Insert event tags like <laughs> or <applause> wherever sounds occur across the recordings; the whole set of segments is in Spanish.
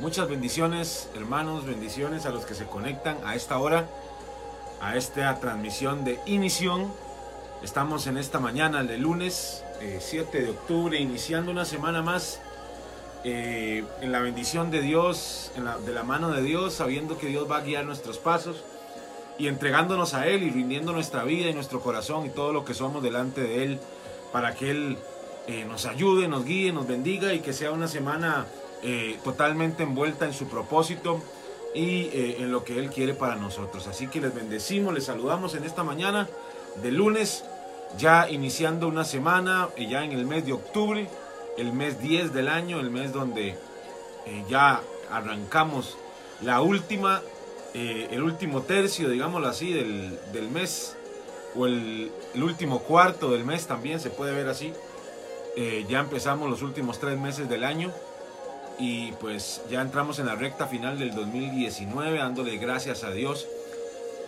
Muchas bendiciones, hermanos, bendiciones a los que se conectan a esta hora, a esta transmisión de Inición. Estamos en esta mañana de lunes 7 eh, de octubre, iniciando una semana más eh, en la bendición de Dios, de la mano de Dios, sabiendo que Dios va a guiar nuestros pasos y entregándonos a Él y rindiendo nuestra vida y nuestro corazón y todo lo que somos delante de Él para que Él eh, nos ayude, nos guíe, nos bendiga y que sea una semana eh, totalmente envuelta en su propósito y eh, en lo que Él quiere para nosotros. Así que les bendecimos, les saludamos en esta mañana de lunes, ya iniciando una semana, y ya en el mes de octubre, el mes 10 del año, el mes donde eh, ya arrancamos la última, el último tercio, digámoslo así, del, mes, o el, el, último cuarto del mes también se puede ver así. ya empezamos los últimos tres meses del año y pues ya entramos en la recta final del 2019 dándole gracias a Dios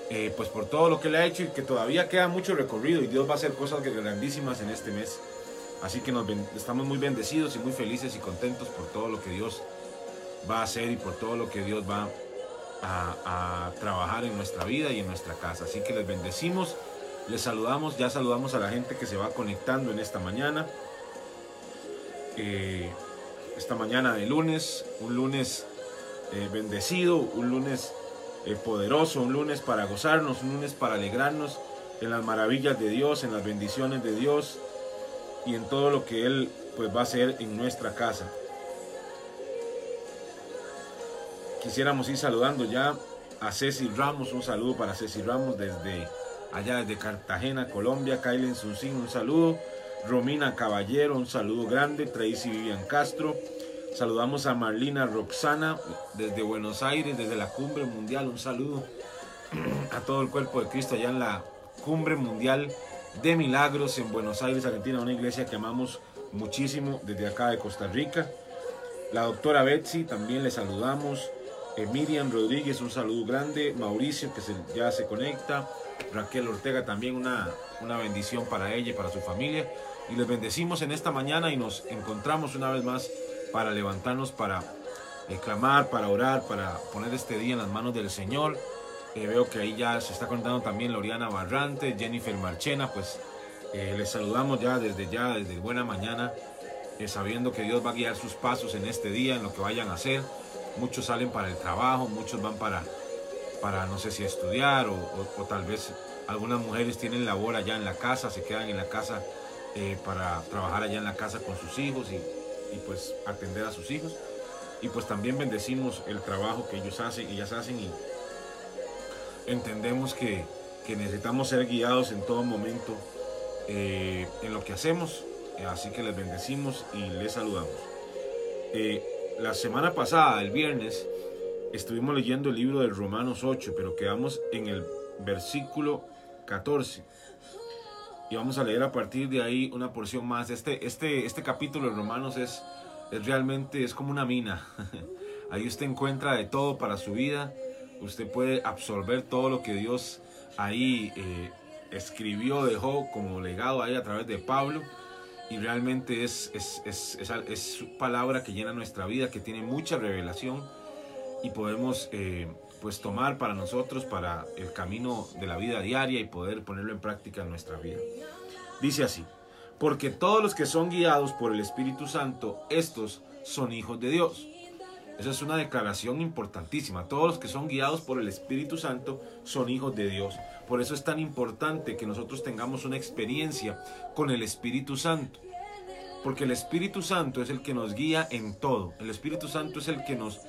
eh, pues por todo lo que le ha hecho y que todavía queda mucho recorrido y Dios va a hacer cosas grandísimas en este mes. Así que nos estamos muy bendecidos y muy felices y contentos por todo lo que Dios va a hacer y por todo lo que Dios va a, trabajar en nuestra vida y en nuestra casa. Así que les bendecimos, les saludamos, ya saludamos a la gente que se va conectando en esta mañana. Eh, esta mañana de lunes, un lunes eh, bendecido, un lunes eh, poderoso, un lunes para gozarnos, un lunes para alegrarnos en las maravillas de Dios, en las bendiciones de Dios y en todo lo que Él pues va a hacer en nuestra casa. Quisiéramos ir saludando ya a Ceci Ramos, un saludo para Ceci Ramos desde allá desde Cartagena, Colombia, Kailen Sunsin, un saludo. Romina Caballero, un saludo grande. Tracy Vivian Castro. Saludamos a Marlina Roxana desde Buenos Aires, desde la Cumbre Mundial. Un saludo a todo el cuerpo de Cristo allá en la Cumbre Mundial de Milagros en Buenos Aires, Argentina, una iglesia que amamos muchísimo desde acá de Costa Rica. La doctora Betsy, también le saludamos. Eh, Miriam Rodríguez, un saludo grande. Mauricio, que ya se conecta. Raquel Ortega, también una, una bendición para ella y para su familia y les bendecimos en esta mañana y nos encontramos una vez más para levantarnos, para eh, clamar, para orar, para poner este día en las manos del Señor. Eh, veo que ahí ya se está contando también Loriana Barrante, Jennifer Marchena, pues eh, les saludamos ya desde ya, desde buena mañana, sabiendo que Dios va a guiar sus pasos en este día, en lo que vayan a hacer. Muchos salen para el trabajo, muchos van para, para no sé si estudiar o, o tal vez algunas mujeres tienen labor allá en la casa, se quedan en la casa eh, para trabajar allá en la casa con sus hijos y, pues atender a sus hijos. Y pues también bendecimos el trabajo que ellos hacen, ellas hacen y entendemos que, necesitamos ser guiados en todo momento eh, en lo que hacemos. Así que les bendecimos y les saludamos. Eh, la semana pasada, el viernes, estuvimos leyendo el libro de Romanos 8, pero quedamos en el versículo 14 y vamos a leer a partir de ahí una porción más. Este, este, este capítulo de Romanos es, es realmente es como una mina. <laughs> ahí usted encuentra de todo para su vida. Usted puede absorber todo lo que Dios ahí eh, escribió, dejó como legado ahí a través de Pablo. Y realmente es, es, es, es, palabra que llena nuestra vida, que tiene mucha revelación y podemos eh, pues tomar para nosotros, para el camino de la vida diaria y poder ponerlo en práctica en nuestra vida. Dice así, porque todos los que son guiados por el Espíritu Santo, estos son hijos de Dios. Esa es una declaración importantísima. Todos los que son guiados por el Espíritu Santo son hijos de Dios. Por eso es tan importante que nosotros tengamos una experiencia con el Espíritu Santo. Porque el Espíritu Santo es el que nos guía en todo. El Espíritu Santo es el que nos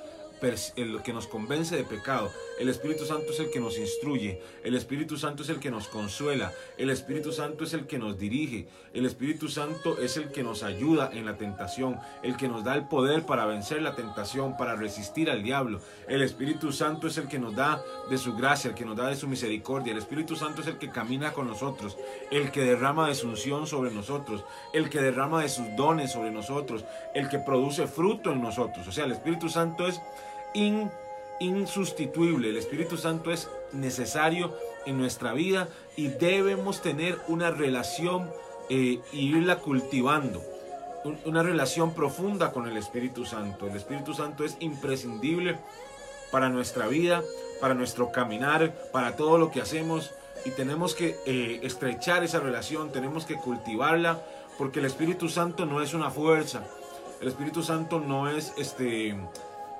el que nos convence de pecado. El Espíritu Santo es el que nos instruye. El Espíritu Santo es el que nos consuela. El Espíritu Santo es el que nos dirige. El Espíritu Santo es el que nos ayuda en la tentación. El que nos da el poder para vencer la tentación, para resistir al diablo. El Espíritu Santo es el que nos da de su gracia, el que nos da de su misericordia. El Espíritu Santo es el que camina con nosotros. El que derrama de su unción sobre nosotros. El que derrama de sus dones sobre nosotros. El que produce fruto en nosotros. O sea, el Espíritu Santo es insustituible. El Espíritu Santo es necesario en nuestra vida y debemos tener una relación e irla cultivando. una relación profunda con el Espíritu Santo. El Espíritu Santo es imprescindible para nuestra vida, para nuestro caminar, para todo lo que hacemos y tenemos que eh, estrechar esa relación, tenemos que cultivarla, porque el Espíritu Santo no es una fuerza, el Espíritu Santo no es este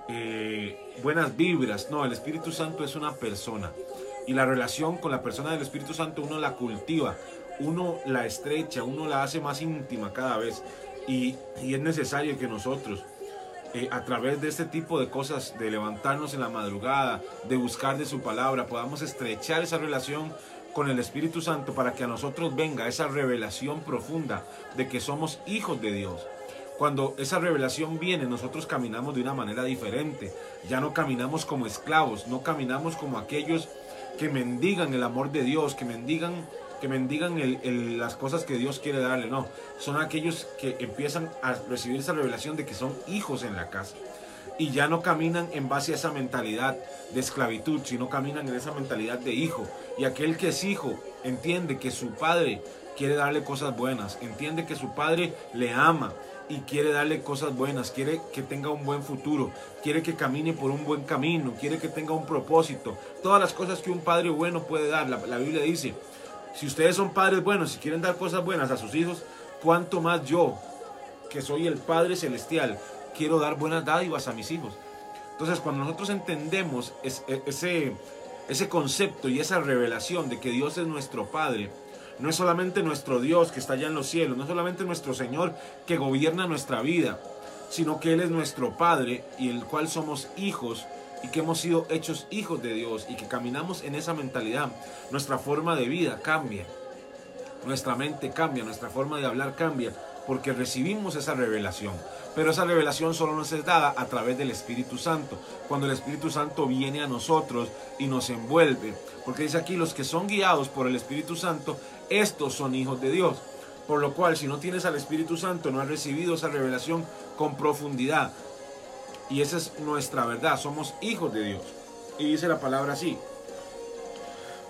eh, buenas vibras, no, el Espíritu Santo es una persona. Y la relación con la persona del Espíritu Santo uno la cultiva, uno la estrecha, uno la hace más íntima cada vez. Y, y es necesario que nosotros eh, a través de este tipo de cosas, de levantarnos en la madrugada, de buscar de su palabra, podamos estrechar esa relación con el Espíritu Santo para que a nosotros venga esa revelación profunda de que somos hijos de Dios. Cuando esa revelación viene, nosotros caminamos de una manera diferente. Ya no caminamos como esclavos, no caminamos como aquellos que mendigan el amor de Dios, que mendigan que mendigan las cosas que Dios quiere darle, no. Son aquellos que empiezan a recibir esa revelación de que son hijos en la casa. Y ya no caminan en base a esa mentalidad de esclavitud, sino caminan en esa mentalidad de hijo. Y aquel que es hijo entiende que su padre quiere darle cosas buenas, entiende que su padre le ama, y quiere darle cosas buenas, quiere que tenga un buen futuro, quiere que camine por un buen camino, quiere que tenga un propósito. Todas las cosas que un padre bueno puede dar. La, Biblia dice, si ustedes son padres buenos, si quieren dar cosas buenas a sus hijos, cuánto más yo, que soy el Padre Celestial, quiero dar buenas dádivas a mis hijos. Entonces, cuando nosotros entendemos e, ese, ese concepto y esa revelación de que Dios es nuestro Padre, no es solamente nuestro Dios que está allá en los cielos, no es solamente nuestro Señor que gobierna nuestra vida, sino que Él es nuestro Padre y el cual somos hijos y que hemos sido hechos hijos de Dios y que caminamos en esa mentalidad, nuestra forma de vida cambia, nuestra mente cambia, nuestra forma de hablar cambia, porque recibimos esa revelación. Pero esa revelación solo nos es dada a través del Espíritu Santo, cuando el Espíritu Santo viene a nosotros y nos envuelve. Porque dice aquí, los que son guiados por el Espíritu Santo, estos son hijos de Dios. Por lo cual, si no tienes al Espíritu Santo, no has recibido esa revelación con profundidad, y esa es nuestra verdad, somos hijos de Dios. Y dice la palabra así.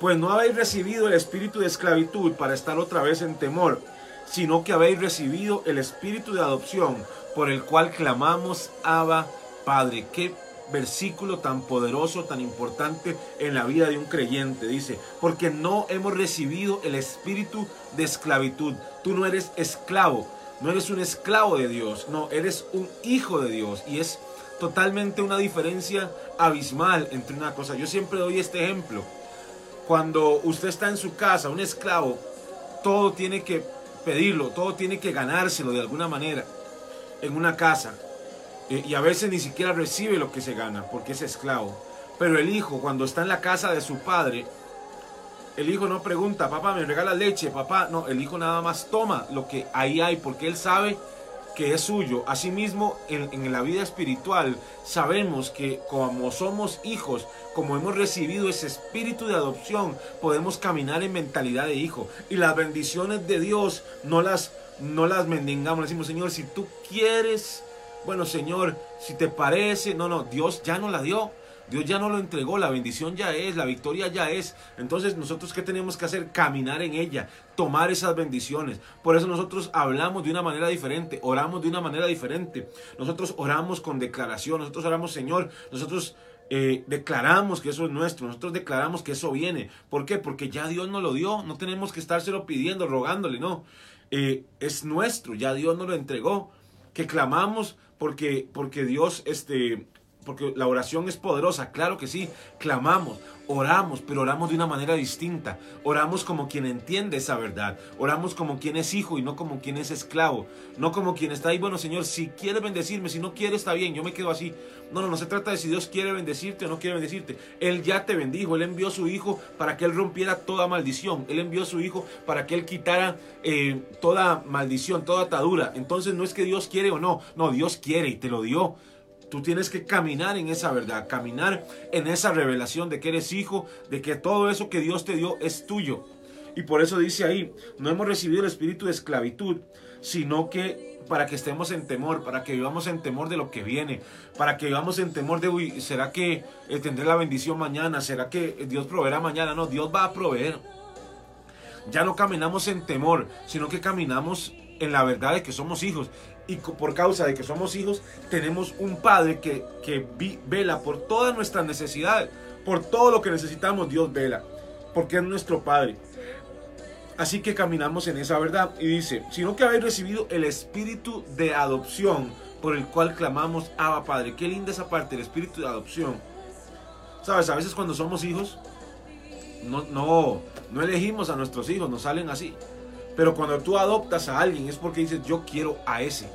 Pues no habéis recibido el espíritu de esclavitud para estar otra vez en temor, sino que habéis recibido el espíritu de adopción por el cual clamamos Abba Padre. Qué versículo tan poderoso, tan importante en la vida de un creyente. Dice, porque no hemos recibido el espíritu de esclavitud. Tú no eres esclavo, no eres un esclavo de Dios, no, eres un hijo de Dios. Y es totalmente una diferencia abismal entre una cosa. Yo siempre doy este ejemplo. Cuando usted está en su casa, un esclavo, todo tiene que pedirlo, todo tiene que ganárselo de alguna manera en una casa. Y a veces ni siquiera recibe lo que se gana porque es esclavo. Pero el hijo, cuando está en la casa de su padre, el hijo no pregunta, papá, me regala leche, papá. No, el hijo nada más toma lo que ahí hay porque él sabe que es suyo. Asimismo, en, en, la vida espiritual sabemos que como somos hijos, como hemos recibido ese espíritu de adopción, podemos caminar en mentalidad de hijo. Y las bendiciones de Dios no las, no las mendigamos. Decimos, Señor, si tú quieres, bueno, Señor, si te parece, no, no, Dios ya no la dio. Dios ya no lo entregó, la bendición ya es, la victoria ya es. Entonces nosotros qué tenemos que hacer? Caminar en ella, tomar esas bendiciones. Por eso nosotros hablamos de una manera diferente, oramos de una manera diferente. Nosotros oramos con declaración, nosotros oramos, Señor, nosotros eh, declaramos que eso es nuestro, nosotros declaramos que eso viene. ¿Por qué? Porque ya Dios nos lo dio, no tenemos que estárselo pidiendo, rogándole, no. Eh, es nuestro, ya Dios nos lo entregó. Que clamamos porque, porque Dios este, porque la oración es poderosa, claro que sí, clamamos, oramos, pero oramos de una manera distinta, oramos como quien entiende esa verdad, oramos como quien es hijo y no como quien es esclavo, no como quien está ahí, bueno Señor, si quiere bendecirme, si no quiere está bien, yo me quedo así. No, no, no se trata de si Dios quiere bendecirte o no quiere bendecirte. Él ya te bendijo, Él envió a su Hijo para que Él rompiera toda maldición, Él envió a su Hijo para que Él quitara eh, toda maldición, toda atadura. Entonces no es que Dios quiere o no, no, Dios quiere y te lo dio. Tú tienes que caminar en esa verdad, caminar en esa revelación de que eres hijo, de que todo eso que Dios te dio es tuyo. Y por eso dice ahí, no hemos recibido el espíritu de esclavitud, sino que para que estemos en temor, para que vivamos en temor de lo que viene, para que vivamos en temor de, uy, ¿será que eh, tendré la bendición mañana? ¿Será que Dios proveerá mañana? No, Dios va a proveer. Ya no caminamos en temor, sino que caminamos en la verdad de que somos hijos y por causa de que somos hijos, tenemos un Padre que, que vela por todas nuestras necesidades, por todo lo que necesitamos, Dios vela, porque es nuestro Padre. Así que caminamos en esa verdad. Y dice, sino que habéis recibido el espíritu de adopción por el cual clamamos Abba Padre. Qué linda esa parte, el espíritu de adopción. Sabes, a veces cuando somos hijos, no, no, no elegimos a nuestros hijos, nos salen así. Pero cuando tú adoptas a alguien es porque dices, yo quiero a ese.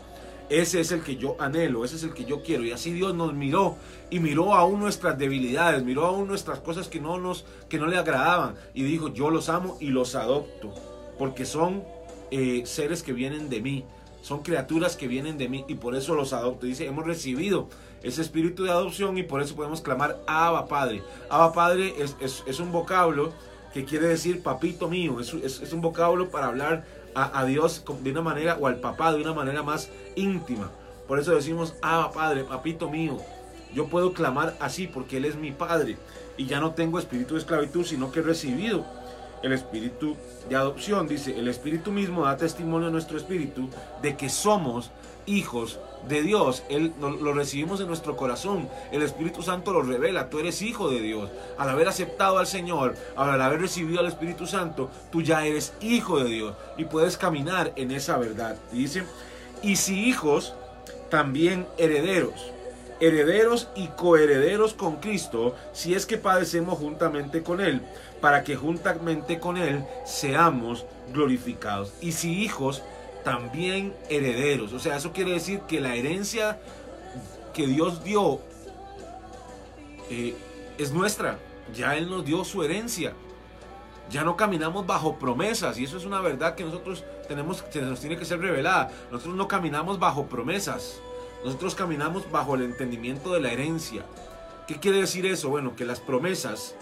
Ese es el que yo anhelo, ese es el que yo quiero. Y así Dios nos miró y miró aún nuestras debilidades, miró aún nuestras cosas que no, nos, que no le agradaban. Y dijo, yo los amo y los adopto. Porque son eh, seres que vienen de mí. Son criaturas que vienen de mí y por eso los adopto. Dice, hemos recibido ese espíritu de adopción y por eso podemos clamar Abba Padre. Abba Padre es, un vocablo que quiere decir papito mío. Es, es un vocablo para hablar a, Dios de una manera, o al papá de una manera más íntima. Por eso decimos, ah, Padre, papito mío, yo puedo clamar así porque Él es mi Padre. Y ya no tengo espíritu de esclavitud, sino que he recibido el espíritu de adopción. Dice, el espíritu mismo da testimonio a nuestro espíritu de que somos hijos de Dios. Él lo, recibimos en nuestro corazón. El Espíritu Santo lo revela. Tú eres hijo de Dios. Al haber aceptado al Señor, al haber recibido al Espíritu Santo, tú ya eres hijo de Dios y puedes caminar en esa verdad. Dice, y si hijos, también herederos. Herederos y coherederos con Cristo, si es que padecemos juntamente con Él, para que juntamente con Él seamos glorificados. Y si hijos, también herederos. O sea, eso quiere decir que la herencia que Dios dio eh, es nuestra. Ya Él nos dio su herencia. Ya no caminamos bajo promesas. Y eso es una verdad que nosotros tenemos, que nos tiene que ser revelada. Nosotros no caminamos bajo promesas. Nosotros caminamos bajo el entendimiento de la herencia. ¿Qué quiere decir eso? Bueno, que las promesas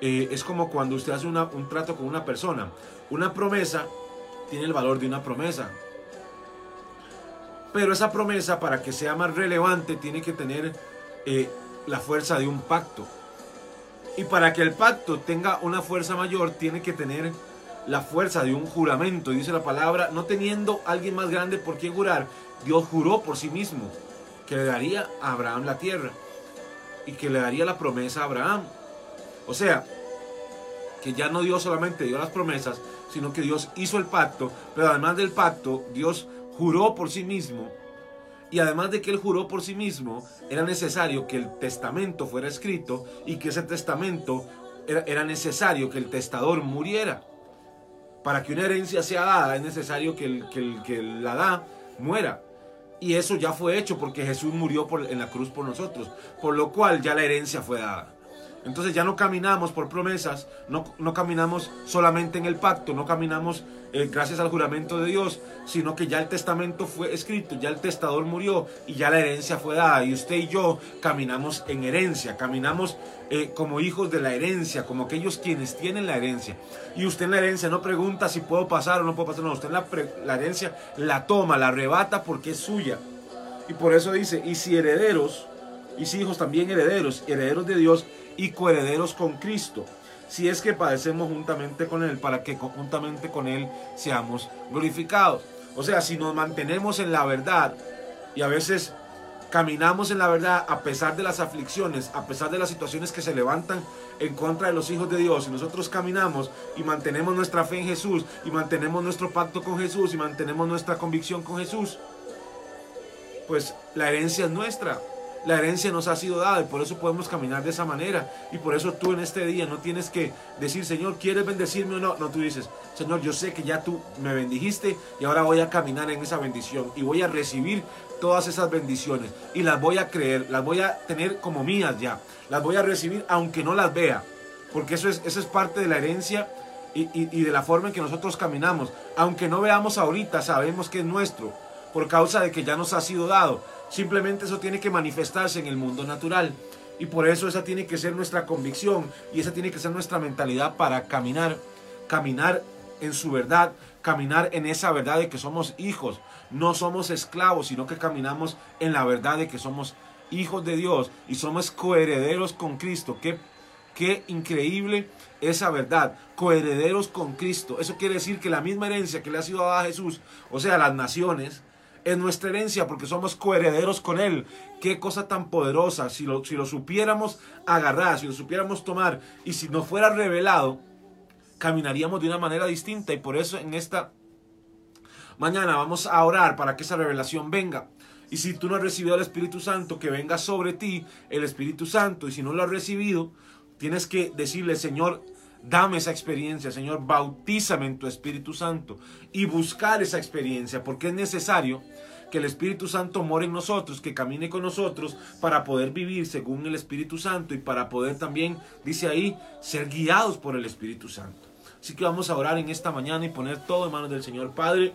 eh, es como cuando usted hace un trato con una persona. Una promesa tiene el valor de una promesa. Pero esa promesa, para que sea más relevante, tiene que tener eh, la fuerza de un pacto. Y para que el pacto tenga una fuerza mayor, tiene que tener la fuerza de un juramento. Dice la palabra, no teniendo alguien más grande por quien jurar, Dios juró por sí mismo que le daría a Abraham la tierra y que le daría la promesa a Abraham. O sea, que ya no Dios solamente dio las promesas, sino que Dios hizo el pacto, pero además del pacto, Dios juró por sí mismo. Y además de que él juró por sí mismo, era necesario que el testamento fuera escrito y que ese testamento era, necesario que el testador muriera. Para que una herencia sea dada es necesario que el que, el, que la da muera. Y eso ya fue hecho porque Jesús murió en la cruz por nosotros. Por lo cual ya la herencia fue dada. Entonces ya no caminamos por promesas, no, no caminamos solamente en el pacto, no caminamos eh, gracias al juramento de Dios, sino que ya el testamento fue escrito, ya el testador murió y ya la herencia fue dada. Y usted y yo caminamos en herencia, caminamos eh, como hijos de la herencia, como aquellos quienes tienen la herencia. Y usted en la herencia no pregunta si puedo pasar o no puedo pasar, no, usted en la, la herencia la toma, la arrebata porque es suya. Y por eso dice, y si herederos, y si hijos también herederos, herederos de Dios, y coherederos con Cristo, si es que padecemos juntamente con Él, para que juntamente con Él seamos glorificados. O sea, si nos mantenemos en la verdad y a veces caminamos en la verdad a pesar de las aflicciones, a pesar de las situaciones que se levantan en contra de los hijos de Dios, y nosotros caminamos y mantenemos nuestra fe en Jesús, y mantenemos nuestro pacto con Jesús, y mantenemos nuestra convicción con Jesús, pues la herencia es nuestra. La herencia nos ha sido dada y por eso podemos caminar de esa manera. Y por eso tú en este día no tienes que decir, Señor, ¿quieres bendecirme o no? No, tú dices, Señor, yo sé que ya tú me bendijiste y ahora voy a caminar en esa bendición y voy a recibir todas esas bendiciones y las voy a creer, las voy a tener como mías ya. Las voy a recibir aunque no las vea. Porque eso es, eso es parte de la herencia y, y de la forma en que nosotros caminamos. Aunque no veamos ahorita, sabemos que es nuestro por causa de que ya nos ha sido dado. Simplemente eso tiene que manifestarse en el mundo natural. Y por eso esa tiene que ser nuestra convicción y esa tiene que ser nuestra mentalidad para caminar, caminar en su verdad, caminar en esa verdad de que somos hijos, no somos esclavos, sino que caminamos en la verdad de que somos hijos de Dios y somos coherederos con Cristo. Qué, qué increíble esa verdad, coherederos con Cristo. Eso quiere decir que la misma herencia que le ha sido dada a Jesús, o sea, las naciones, es nuestra herencia porque somos coherederos con Él. Qué cosa tan poderosa. Si lo, si lo supiéramos agarrar, si lo supiéramos tomar y si no fuera revelado, caminaríamos de una manera distinta. Y por eso en esta mañana vamos a orar para que esa revelación venga. Y si tú no has recibido el Espíritu Santo, que venga sobre ti el Espíritu Santo. Y si no lo has recibido, tienes que decirle, Señor, dame esa experiencia, Señor, bautízame en tu Espíritu Santo. Y buscar esa experiencia, porque es necesario que el Espíritu Santo more en nosotros, que camine con nosotros para poder vivir según el Espíritu Santo y para poder también, dice ahí, ser guiados por el Espíritu Santo. Así que vamos a orar en esta mañana y poner todo en manos del Señor Padre.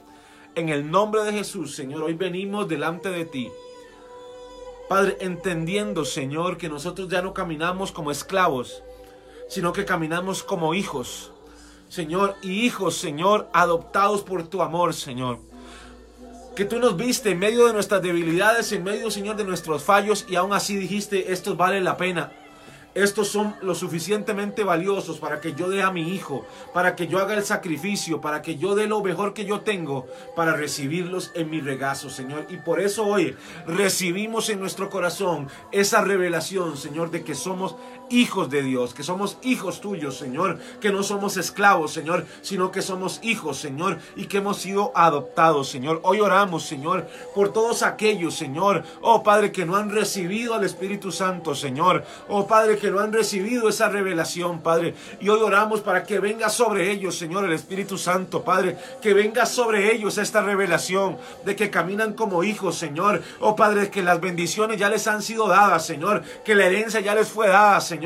En el nombre de Jesús, Señor, hoy venimos delante de ti. Padre, entendiendo, Señor, que nosotros ya no caminamos como esclavos, sino que caminamos como hijos. Señor, y hijos, Señor, adoptados por tu amor, Señor. Que tú nos viste en medio de nuestras debilidades, en medio, Señor, de nuestros fallos, y aún así dijiste, esto vale la pena estos son lo suficientemente valiosos para que yo dé a mi hijo, para que yo haga el sacrificio, para que yo dé lo mejor que yo tengo, para recibirlos en mi regazo, Señor. Y por eso hoy recibimos en nuestro corazón esa revelación, Señor, de que somos hijos de Dios, que somos hijos tuyos, Señor, que no somos esclavos, Señor, sino que somos hijos, Señor, y que hemos sido adoptados, Señor. Hoy oramos, Señor, por todos aquellos, Señor, oh Padre, que no han recibido al Espíritu Santo, Señor, oh Padre, que no han recibido esa revelación, Padre. Y hoy oramos para que venga sobre ellos, Señor, el Espíritu Santo, Padre. Que venga sobre ellos esta revelación de que caminan como hijos, Señor. Oh Padre, que las bendiciones ya les han sido dadas, Señor. Que la herencia ya les fue dada, Señor.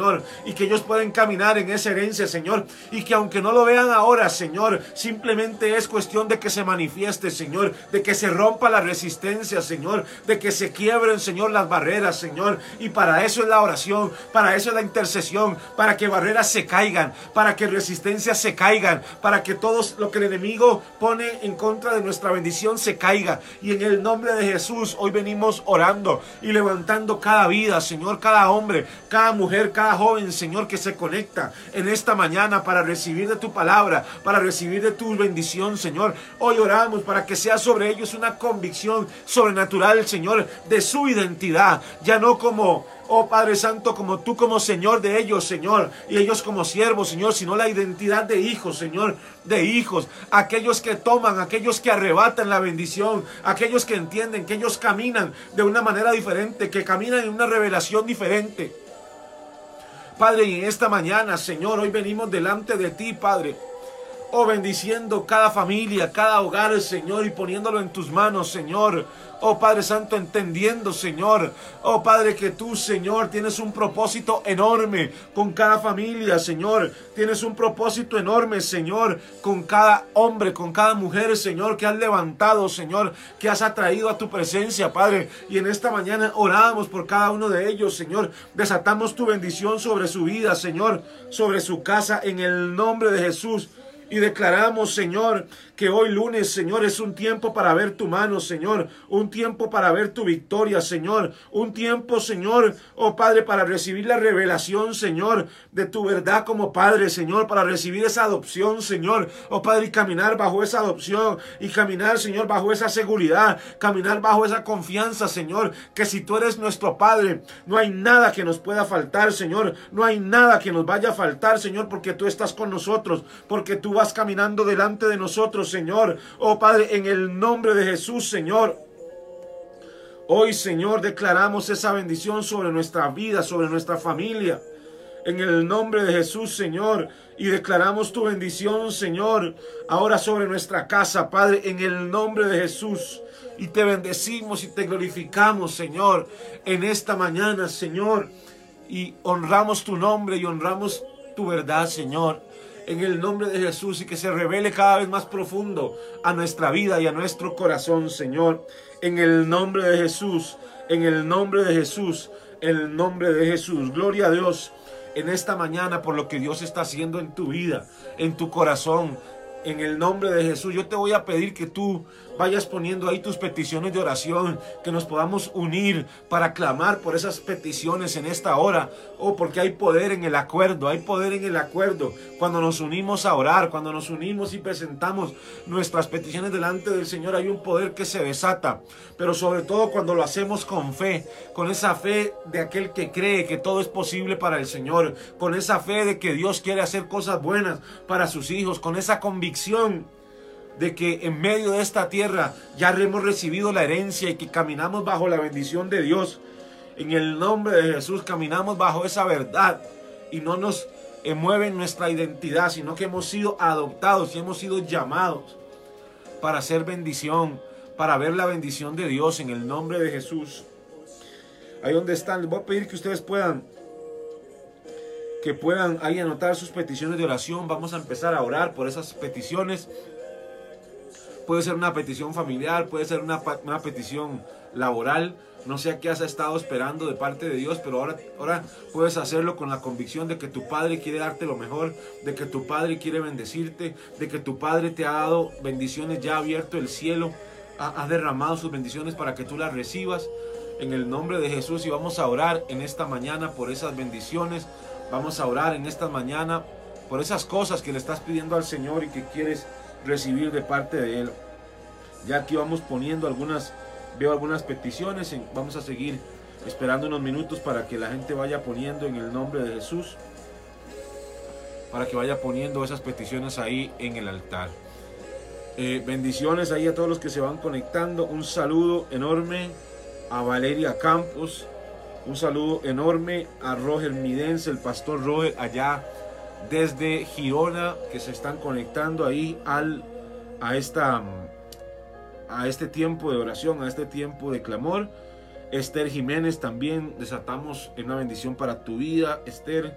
Y que ellos pueden caminar en esa herencia, Señor. Y que aunque no lo vean ahora, Señor, simplemente es cuestión de que se manifieste, Señor. De que se rompa la resistencia, Señor. De que se quiebren, Señor, las barreras, Señor. Y para eso es la oración. Para eso la intercesión, para que barreras se caigan, para que resistencias se caigan, para que todo lo que el enemigo pone en contra de nuestra bendición se caiga. Y en el nombre de Jesús hoy venimos orando y levantando cada vida, Señor, cada hombre, cada mujer, cada joven, Señor, que se conecta en esta mañana para recibir de tu palabra, para recibir de tu bendición, Señor. Hoy oramos para que sea sobre ellos una convicción sobrenatural, Señor, de su identidad, ya no como oh Padre Santo, como tú como Señor de ellos, Señor, y ellos como siervos, Señor, sino la identidad de hijos, Señor, de hijos, aquellos que toman, aquellos que arrebatan la bendición, aquellos que entienden que ellos caminan de una manera diferente, que caminan en una revelación diferente. Padre, y en esta mañana, Señor, hoy venimos delante de ti, Padre. Oh, bendiciendo cada familia, cada hogar, Señor, y poniéndolo en tus manos, Señor. Oh Padre Santo, entendiendo, Señor. Oh Padre, que tú, Señor, tienes un propósito enorme con cada familia, Señor. Tienes un propósito enorme, Señor, con cada hombre, con cada mujer, Señor, que has levantado, Señor, que has atraído a tu presencia, Padre. Y en esta mañana oramos por cada uno de ellos, Señor. Desatamos tu bendición sobre su vida, Señor, sobre su casa, en el nombre de Jesús. Y declaramos, Señor, que hoy lunes, Señor, es un tiempo para ver tu mano, Señor. Un tiempo para ver tu victoria, Señor. Un tiempo, Señor, oh Padre, para recibir la revelación, Señor, de tu verdad como Padre, Señor. Para recibir esa adopción, Señor. Oh Padre, y caminar bajo esa adopción. Y caminar, Señor, bajo esa seguridad. Caminar bajo esa confianza, Señor. Que si tú eres nuestro Padre, no hay nada que nos pueda faltar, Señor. No hay nada que nos vaya a faltar, Señor, porque tú estás con nosotros. Porque tú vas caminando delante de nosotros Señor. Oh Padre, en el nombre de Jesús, Señor. Hoy, Señor, declaramos esa bendición sobre nuestra vida, sobre nuestra familia. En el nombre de Jesús, Señor. Y declaramos tu bendición, Señor, ahora sobre nuestra casa, Padre, en el nombre de Jesús. Y te bendecimos y te glorificamos, Señor, en esta mañana, Señor. Y honramos tu nombre y honramos tu verdad, Señor en el nombre de Jesús y que se revele cada vez más profundo a nuestra vida y a nuestro corazón, Señor. En el nombre de Jesús, en el nombre de Jesús, en el nombre de Jesús. Gloria a Dios en esta mañana por lo que Dios está haciendo en tu vida, en tu corazón. En el nombre de Jesús. Yo te voy a pedir que tú vayas poniendo ahí tus peticiones de oración, que nos podamos unir para clamar por esas peticiones en esta hora. Oh, porque hay poder en el acuerdo, hay poder en el acuerdo. Cuando nos unimos a orar, cuando nos unimos y presentamos nuestras peticiones delante del Señor, hay un poder que se desata. Pero sobre todo cuando lo hacemos con fe, con esa fe de aquel que cree que todo es posible para el Señor, con esa fe de que Dios quiere hacer cosas buenas para sus hijos, con esa convicción de que en medio de esta tierra ya hemos recibido la herencia y que caminamos bajo la bendición de Dios. En el nombre de Jesús caminamos bajo esa verdad y no nos mueve nuestra identidad, sino que hemos sido adoptados y hemos sido llamados para hacer bendición, para ver la bendición de Dios en el nombre de Jesús. Ahí donde están, les voy a pedir que ustedes puedan que puedan anotar sus peticiones de oración. Vamos a empezar a orar por esas peticiones. Puede ser una petición familiar, puede ser una, petición laboral. No sé a qué has estado esperando de parte de Dios, pero ahora, ahora puedes hacerlo con la convicción de que tu Padre quiere darte lo mejor, de que tu Padre quiere bendecirte, de que tu Padre te ha dado bendiciones, ya ha abierto el cielo, ha derramado sus bendiciones para que tú las recibas en el nombre de Jesús y vamos a orar en esta mañana por esas bendiciones. Vamos a orar en esta mañana por esas cosas que le estás pidiendo al Señor y que quieres recibir de parte de Él. Ya aquí vamos poniendo algunas, veo algunas peticiones, vamos a seguir esperando unos minutos para que la gente vaya poniendo en el nombre de Jesús, para que vaya poniendo esas peticiones ahí en el altar. Eh, bendiciones ahí a todos los que se van conectando. Un saludo enorme a Valeria Campos. Un saludo enorme a Roger Midense, el pastor Roger allá desde Girona que se están conectando ahí al, a, esta, a este tiempo de oración, a este tiempo de clamor. Esther Jiménez también desatamos una bendición para tu vida. Esther,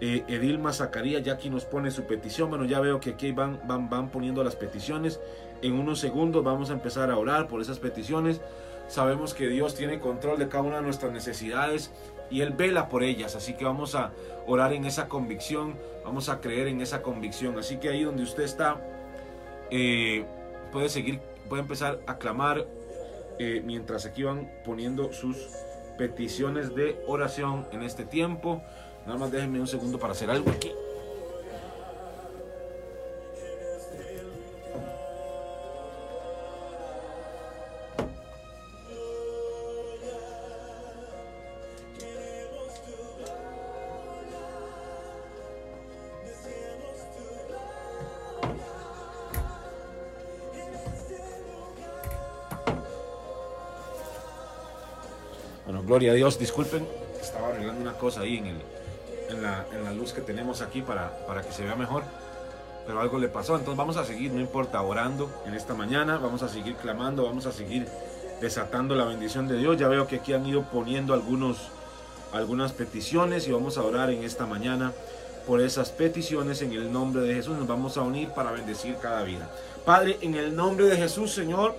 eh, Edilma Zacarías, ya aquí nos pone su petición. Bueno, ya veo que aquí van, van, van poniendo las peticiones. En unos segundos vamos a empezar a orar por esas peticiones. Sabemos que Dios tiene control de cada una de nuestras necesidades y Él vela por ellas. Así que vamos a orar en esa convicción, vamos a creer en esa convicción. Así que ahí donde usted está, eh, puede seguir, puede empezar a clamar eh, mientras aquí van poniendo sus peticiones de oración en este tiempo. Nada más déjenme un segundo para hacer algo aquí. Gloria a Dios, disculpen, estaba arreglando una cosa ahí en, el, en, la, en la luz que tenemos aquí para, para que se vea mejor. Pero algo le pasó, entonces vamos a seguir, no importa, orando en esta mañana, vamos a seguir clamando, vamos a seguir desatando la bendición de Dios. Ya veo que aquí han ido poniendo algunos, algunas peticiones y vamos a orar en esta mañana por esas peticiones en el nombre de Jesús. Nos vamos a unir para bendecir cada vida. Padre, en el nombre de Jesús, Señor,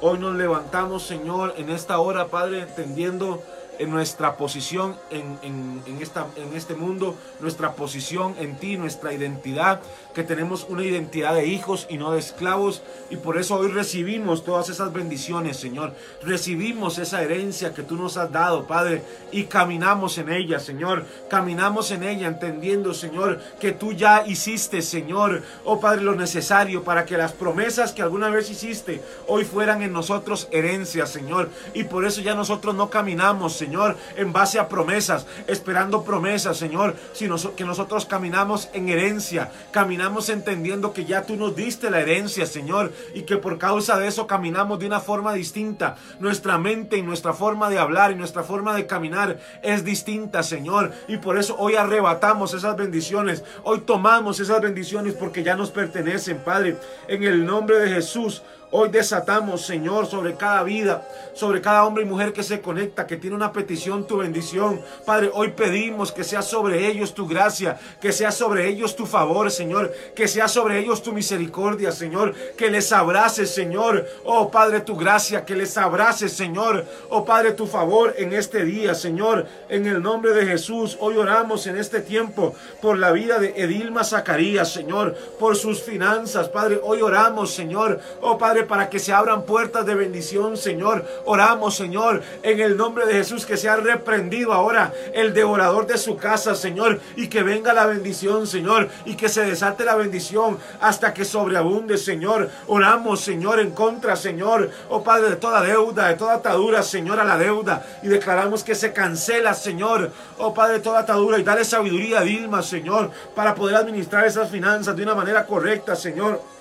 hoy nos levantamos, Señor, en esta hora, Padre, entendiendo en nuestra posición en, en, esta, en este mundo, nuestra posición en ti, nuestra identidad, que tenemos una identidad de hijos y no de esclavos. Y por eso hoy recibimos todas esas bendiciones, Señor. Recibimos esa herencia que tú nos has dado, Padre, y caminamos en ella, Señor. Caminamos en ella entendiendo, Señor, que tú ya hiciste, Señor, oh Padre, lo necesario para que las promesas que alguna vez hiciste hoy fueran en nosotros herencia, Señor. Y por eso ya nosotros no caminamos, Señor Señor, en base a promesas, esperando promesas, Señor, sino que nosotros caminamos en herencia, caminamos entendiendo que ya tú nos diste la herencia, Señor, y que por causa de eso caminamos de una forma distinta. Nuestra mente y nuestra forma de hablar y nuestra forma de caminar es distinta, Señor, y por eso hoy arrebatamos esas bendiciones, hoy tomamos esas bendiciones porque ya nos pertenecen, Padre, en el nombre de Jesús. Hoy desatamos, Señor, sobre cada vida, sobre cada hombre y mujer que se conecta, que tiene una petición tu bendición. Padre, hoy pedimos que sea sobre ellos tu gracia, que sea sobre ellos tu favor, Señor, que sea sobre ellos tu misericordia, Señor, que les abraces, Señor. Oh Padre, tu gracia, que les abraces, Señor. Oh Padre, tu favor en este día, Señor, en el nombre de Jesús. Hoy oramos en este tiempo por la vida de Edilma Zacarías, Señor, por sus finanzas, Padre. Hoy oramos, Señor, oh Padre, para que se abran puertas de bendición, Señor. Oramos, Señor, en el nombre de Jesús, que sea reprendido ahora el devorador de su casa, Señor, y que venga la bendición, Señor, y que se desate la bendición hasta que sobreabunde, Señor. Oramos, Señor, en contra, Señor, oh Padre, de toda deuda, de toda atadura, Señor, a la deuda, y declaramos que se cancela, Señor, oh Padre, toda atadura, y dale sabiduría a Dilma, Señor, para poder administrar esas finanzas de una manera correcta, Señor.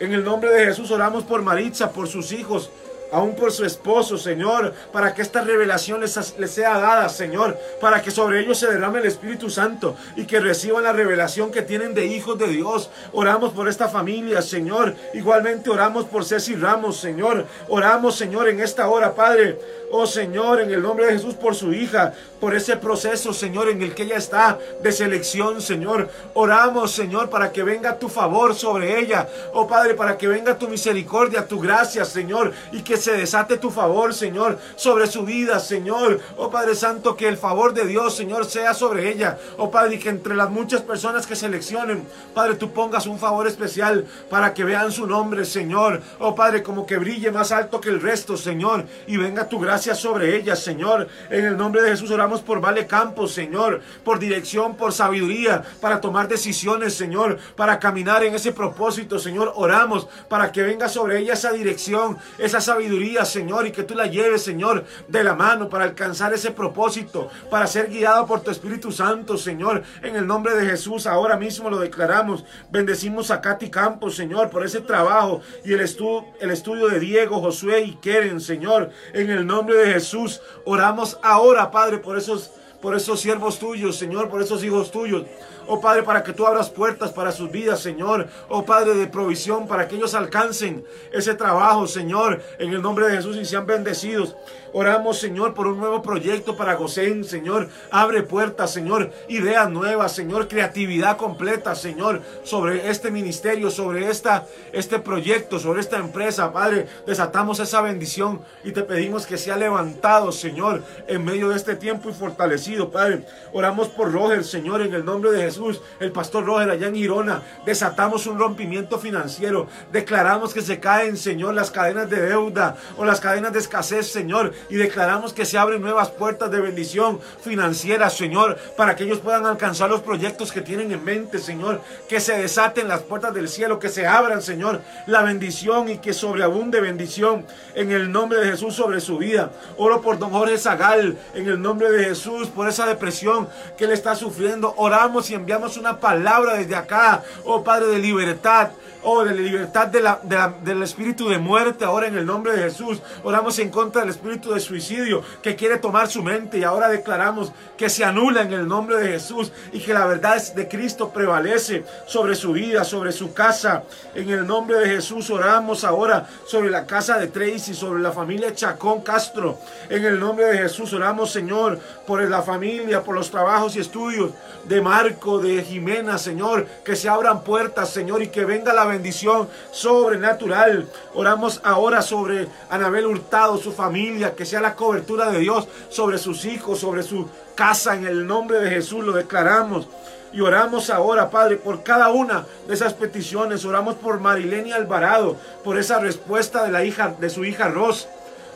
En el nombre de Jesús oramos por Maritza, por sus hijos, aún por su esposo, Señor, para que esta revelación les, sea dada, Señor, para que sobre ellos se derrame el Espíritu Santo y que reciban la revelación que tienen de hijos de Dios. Oramos por esta familia, Señor. Igualmente oramos por Ceci Ramos, Señor. Oramos, Señor, en esta hora, Padre. Oh Señor, en el nombre de Jesús, por su hija, por ese proceso, Señor, en el que ella está de selección, Señor. Oramos, Señor, para que venga tu favor sobre ella. Oh Padre, para que venga tu misericordia, tu gracia, Señor, y que se desate tu favor, Señor, sobre su vida, Señor. Oh Padre Santo, que el favor de Dios, Señor, sea sobre ella. Oh Padre, y que entre las muchas personas que seleccionen, Padre, tú pongas un favor especial para que vean su nombre, Señor. Oh Padre, como que brille más alto que el resto, Señor, y venga tu gracia sobre ellas, Señor. En el nombre de Jesús oramos por Vale Campos, Señor, por dirección, por sabiduría, para tomar decisiones, Señor, para caminar en ese propósito, Señor. Oramos para que venga sobre ella esa dirección, esa sabiduría, Señor, y que tú la lleves, Señor, de la mano para alcanzar ese propósito, para ser guiado por tu Espíritu Santo, Señor. En el nombre de Jesús, ahora mismo lo declaramos. Bendecimos a Katy Campos, Señor, por ese trabajo y el, estudio, el estudio de Diego, Josué y Keren, Señor. En el nombre de Jesús, oramos ahora, Padre, por esos, por esos siervos tuyos, Señor, por esos hijos tuyos. Oh Padre, para que tú abras puertas para sus vidas, Señor. Oh Padre de provisión, para que ellos alcancen ese trabajo, Señor, en el nombre de Jesús y sean bendecidos. Oramos, Señor, por un nuevo proyecto para Gosén, Señor. Abre puertas, Señor. Ideas nuevas, Señor. Creatividad completa, Señor, sobre este ministerio, sobre esta, este proyecto, sobre esta empresa, Padre. Desatamos esa bendición y te pedimos que sea levantado, Señor, en medio de este tiempo y fortalecido, Padre. Oramos por Roger, Señor, en el nombre de Jesús el pastor Roger allá en Irona, desatamos un rompimiento financiero, declaramos que se caen, Señor, las cadenas de deuda o las cadenas de escasez, Señor, y declaramos que se abren nuevas puertas de bendición financiera, Señor, para que ellos puedan alcanzar los proyectos que tienen en mente, Señor, que se desaten las puertas del cielo, que se abran, Señor, la bendición y que sobreabunde bendición en el nombre de Jesús sobre su vida. Oro por don Jorge Zagal, en el nombre de Jesús, por esa depresión que él está sufriendo. Oramos y enviamos enviamos una palabra desde acá, oh Padre de libertad, oh de la libertad del espíritu de muerte, ahora en el nombre de Jesús. Oramos en contra del espíritu de suicidio que quiere tomar su mente y ahora declaramos que se anula en el nombre de Jesús y que la verdad de Cristo prevalece sobre su vida, sobre su casa. En el nombre de Jesús oramos ahora sobre la casa de Tracy, sobre la familia Chacón Castro. En el nombre de Jesús oramos, Señor, por la familia, por los trabajos y estudios de Marco, de Jimena, Señor, que se abran puertas, Señor, y que venga la bendición sobrenatural. Oramos ahora sobre Anabel Hurtado, su familia, que sea la cobertura de Dios sobre sus hijos, sobre su casa, en el nombre de Jesús lo declaramos. Y oramos ahora, Padre, por cada una de esas peticiones. Oramos por Marilene Alvarado, por esa respuesta de la hija de su hija Ros.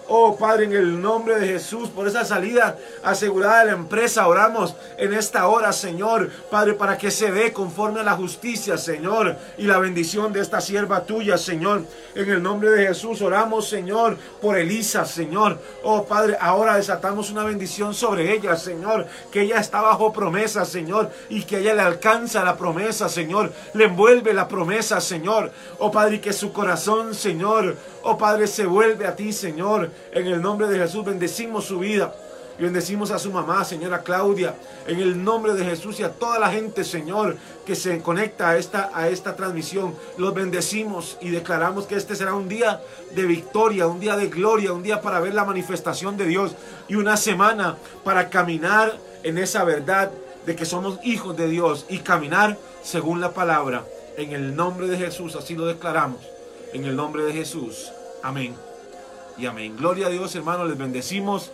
Oh Padre, en el nombre de Jesús, por esa salida asegurada de la empresa, oramos en esta hora, Señor, Padre, para que se dé conforme a la justicia, Señor, y la bendición de esta sierva tuya, Señor. En el nombre de Jesús, oramos, Señor, por Elisa, Señor. Oh Padre, ahora desatamos una bendición sobre ella, Señor, que ella está bajo promesa, Señor, y que ella le alcanza la promesa, Señor, le envuelve la promesa, Señor. Oh Padre, que su corazón, Señor, oh Padre, se vuelve a ti, Señor. En el nombre de Jesús bendecimos su vida. Y bendecimos a su mamá, señora Claudia, en el nombre de Jesús y a toda la gente, Señor, que se conecta a esta, a esta transmisión. Los bendecimos y declaramos que este será un día de victoria, un día de gloria, un día para ver la manifestación de Dios y una semana para caminar en esa verdad de que somos hijos de Dios y caminar según la palabra. En el nombre de Jesús, así lo declaramos. En el nombre de Jesús. Amén. Y amén. Gloria a Dios, hermanos, les bendecimos.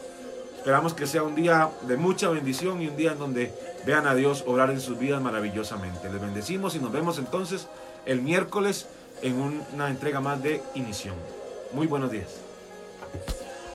Esperamos que sea un día de mucha bendición y un día en donde vean a Dios obrar en sus vidas maravillosamente. Les bendecimos y nos vemos entonces el miércoles en una entrega más de Inición. Muy buenos días.